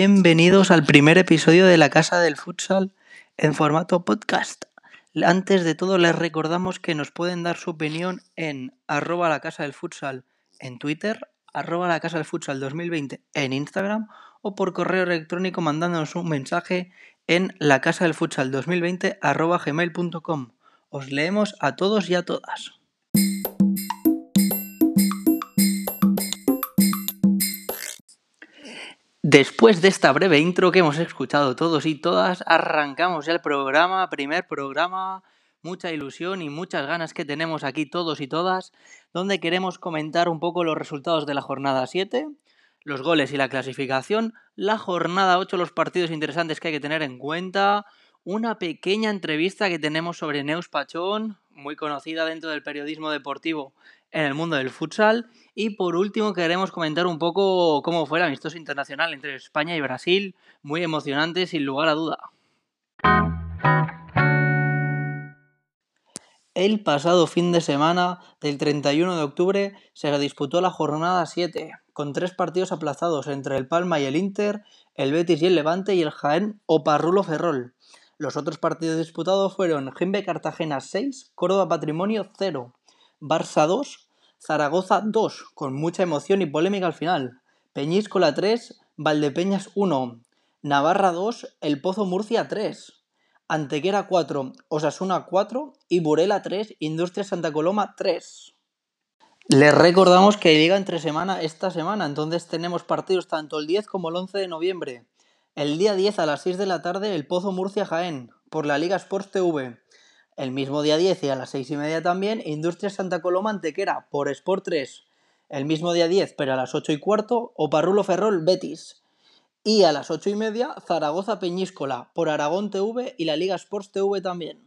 Bienvenidos al primer episodio de la Casa del Futsal en formato podcast. Antes de todo les recordamos que nos pueden dar su opinión en arroba la casa del futsal en Twitter, arroba la casa del futsal 2020 en Instagram o por correo electrónico mandándonos un mensaje en la casa del futsal 2020 arroba gmail.com. Os leemos a todos y a todas. Después de esta breve intro que hemos escuchado todos y todas, arrancamos ya el programa, primer programa, mucha ilusión y muchas ganas que tenemos aquí todos y todas, donde queremos comentar un poco los resultados de la jornada 7, los goles y la clasificación, la jornada 8, los partidos interesantes que hay que tener en cuenta, una pequeña entrevista que tenemos sobre Neus Pachón, muy conocida dentro del periodismo deportivo en el mundo del futsal. Y por último queremos comentar un poco cómo fue el amistoso internacional entre España y Brasil, muy emocionante sin lugar a duda. El pasado fin de semana del 31 de octubre se disputó la jornada 7, con tres partidos aplazados entre el Palma y el Inter, el Betis y el Levante y el Jaén o Parrulo Ferrol. Los otros partidos disputados fueron Jimbe Cartagena 6, Córdoba Patrimonio 0, Barça 2, Zaragoza 2, con mucha emoción y polémica al final. Peñíscola 3, Valdepeñas 1, Navarra 2, El Pozo Murcia 3, Antequera 4, Osasuna 4 y Burela 3, Industria Santa Coloma 3. Les recordamos que llega entre semana esta semana, entonces tenemos partidos tanto el 10 como el 11 de noviembre. El día 10 a las 6 de la tarde, El Pozo Murcia Jaén, por la Liga Sports TV. El mismo día 10 y a las 6 y media también, Industria Santa Coloma Antequera por Sport 3. El mismo día 10, pero a las 8 y cuarto, Oparrulo Ferrol Betis. Y a las 8 y media, Zaragoza Peñíscola por Aragón TV y la Liga Sports TV también.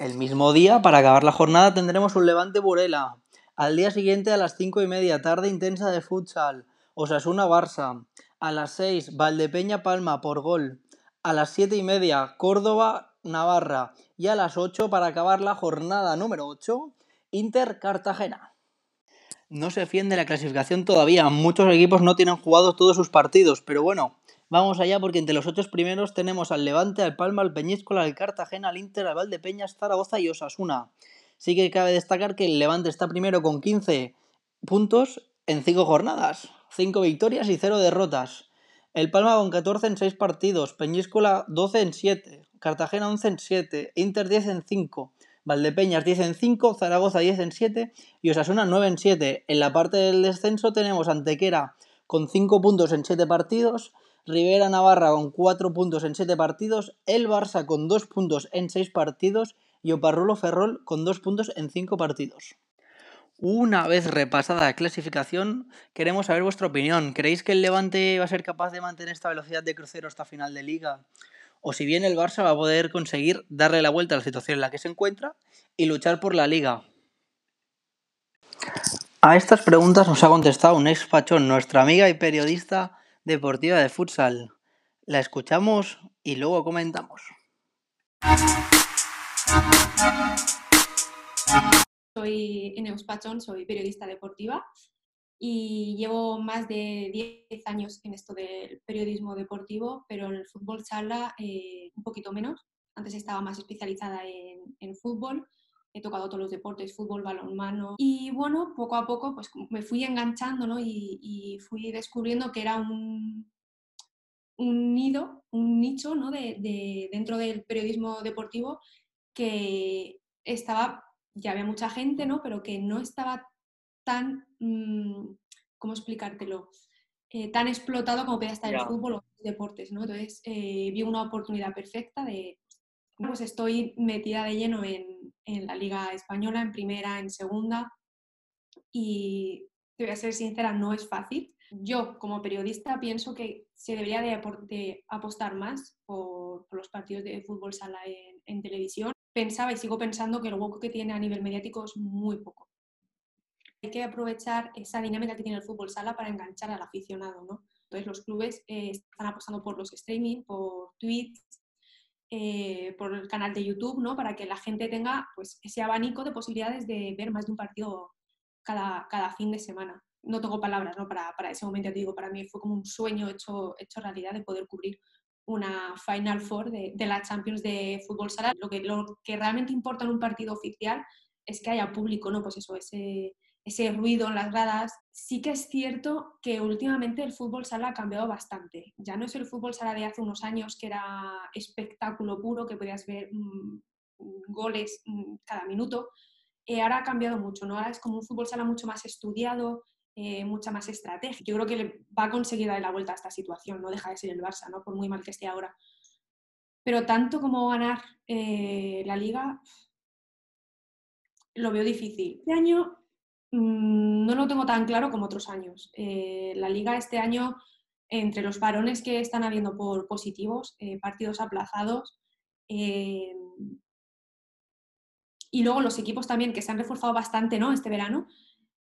El mismo día, para acabar la jornada, tendremos un Levante Burela. Al día siguiente, a las 5 y media, tarde intensa de futsal. Osasuna Barça. A las 6, Valdepeña Palma por gol. A las 7 y media, Córdoba Navarra. Y a las 8, para acabar la jornada número 8, Inter Cartagena. No se fiende la clasificación todavía, muchos equipos no tienen jugado todos sus partidos, pero bueno, vamos allá porque entre los ocho primeros tenemos al Levante, al Palma, al Peñíscola, al Cartagena, al Inter, al Valdepeñas, Zaragoza y Osasuna. Sí que cabe destacar que el Levante está primero con 15 puntos en 5 jornadas, 5 victorias y 0 derrotas. El Palma con 14 en 6 partidos, Peñíscola 12 en 7, Cartagena 11 en 7, Inter 10 en 5, Valdepeñas 10 en 5, Zaragoza 10 en 7 y Osasuna 9 en 7. En la parte del descenso tenemos Antequera con 5 puntos en 7 partidos, Rivera Navarra con 4 puntos en 7 partidos, el Barça con 2 puntos en 6 partidos y Oparrulo Ferrol con 2 puntos en 5 partidos. Una vez repasada la clasificación, queremos saber vuestra opinión. ¿Creéis que el Levante va a ser capaz de mantener esta velocidad de crucero hasta final de liga? o si bien el Barça va a poder conseguir darle la vuelta a la situación en la que se encuentra y luchar por la liga. A estas preguntas nos ha contestado un ex fachón, nuestra amiga y periodista deportiva de futsal. La escuchamos y luego comentamos. Soy Eneus Pachón, soy periodista deportiva y llevo más de 10 años en esto del periodismo deportivo, pero en el fútbol sala eh, un poquito menos. Antes estaba más especializada en, fútbol, he tocado todos los deportes, fútbol, balonmano. Y bueno, poco a poco pues me fui enganchando ¿no? y, fui descubriendo que era un, un nido, un nicho ¿no? de, de, dentro del periodismo deportivo que estaba, ya había mucha gente, ¿no? pero que no estaba tan, mm, ¿cómo explicártelo? Eh, tan explotado como podía estar el fútbol o los deportes, ¿no? Entonces eh, vi una oportunidad perfecta de, pues estoy metida de lleno en, en, la Liga Española, en primera, en segunda, y te voy a ser sincera, no es fácil. Yo, como periodista, pienso que se debería de, apostar más por, por, los partidos de fútbol sala en, en televisión. Pensaba y sigo pensando que el hueco que tiene a nivel mediático es muy poco hay que aprovechar esa dinámica que tiene el fútbol sala para enganchar al aficionado, ¿no? Entonces los clubes eh, están apostando por los streaming, por tweets, eh, por el canal de YouTube, ¿no? Para que la gente tenga pues, ese abanico de posibilidades de ver más de un partido cada, cada fin de semana. no tengo palabras ¿no? Para, para, ese momento, te digo, para mí fue como un sueño hecho, hecho realidad de poder cubrir una Final Four de, de la Champions de fútbol sala. Lo que, lo que realmente importa en un partido oficial es que haya público, ¿no? Pues eso, ese, ese ruido en las gradas. Sí que es cierto que últimamente el fútbol sala ha cambiado bastante. Ya no es el fútbol sala de hace unos años que era espectáculo puro, que podías ver mmm, goles mmm, cada minuto. Eh, ahora ha cambiado mucho, ¿no? Ahora es como un fútbol sala mucho más estudiado, eh, mucha más estrategia. Yo creo que va a conseguir dar la vuelta a esta situación, no deja de ser el Barça, ¿no? por muy mal que esté ahora. Pero tanto como ganar eh, la liga, lo veo difícil. Este año mmm, no lo tengo tan claro como otros años. Eh, la liga este año, entre los varones que están habiendo por positivos, eh, partidos aplazados, y luego los equipos también que se han reforzado bastante ¿no? este verano,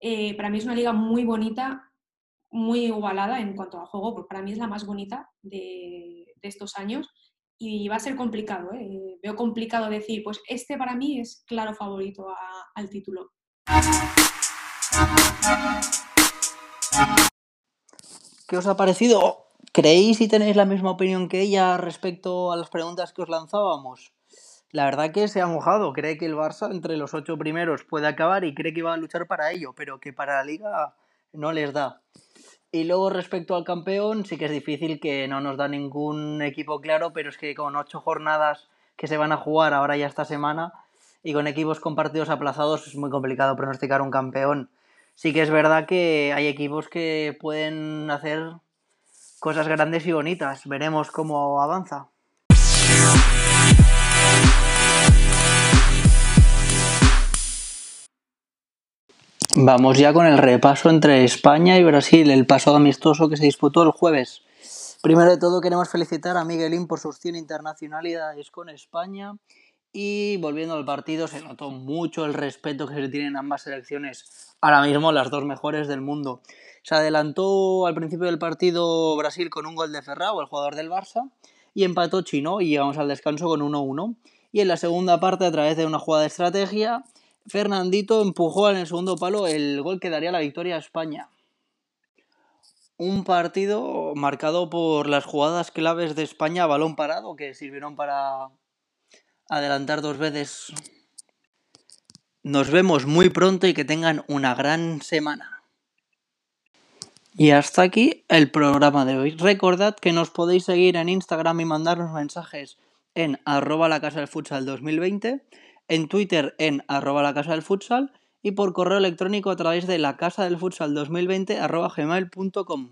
eh, para mí es una liga muy bonita, muy igualada en cuanto a juego, porque para mí es la más bonita de, estos años y va a ser complicado. ¿eh? Veo complicado decir, pues este para mí es claro favorito al título. ¿Qué os ha parecido? ¿Creéis y tenéis la misma opinión que ella respecto a las preguntas que os lanzábamos? La verdad que se ha mojado. Cree que el Barça entre los ocho primeros puede acabar y cree que va a luchar para ello, pero que para la liga no les da. Y luego respecto al campeón, sí que es difícil que no nos da ningún equipo claro, pero es que con ocho jornadas que se van a jugar ahora ya esta semana y con equipos con partidos aplazados es muy complicado pronosticar un campeón. Sí que es verdad que hay equipos que pueden hacer cosas grandes y bonitas. Veremos cómo avanza. Vamos ya con el repaso entre España y Brasil, el paso amistoso que se disputó el jueves. Primero de todo queremos felicitar a Miguelín por sus 100 internacionalidades con España y volviendo al partido se notó mucho el respeto que se tienen ambas selecciones, ahora mismo las dos mejores del mundo. Se adelantó al principio del partido Brasil con un gol de Ferrao, el jugador del Barça, y empató Chino y llegamos al descanso con 1-1. Y en la segunda parte, a través de una jugada de estrategia, Fernandito empujó en el segundo palo el gol que daría la victoria a España. Un partido marcado por las jugadas claves de España a balón parado que sirvieron para adelantar dos veces. Nos vemos muy pronto y que tengan una gran semana. Y hasta aquí el programa de hoy. Recordad que nos podéis seguir en Instagram y mandarnos mensajes en arroba la casa del futsal 2020 en Twitter en arroba la casa del futsal y por correo electrónico a través de la casa del futsal 2020 arroba gmail.com.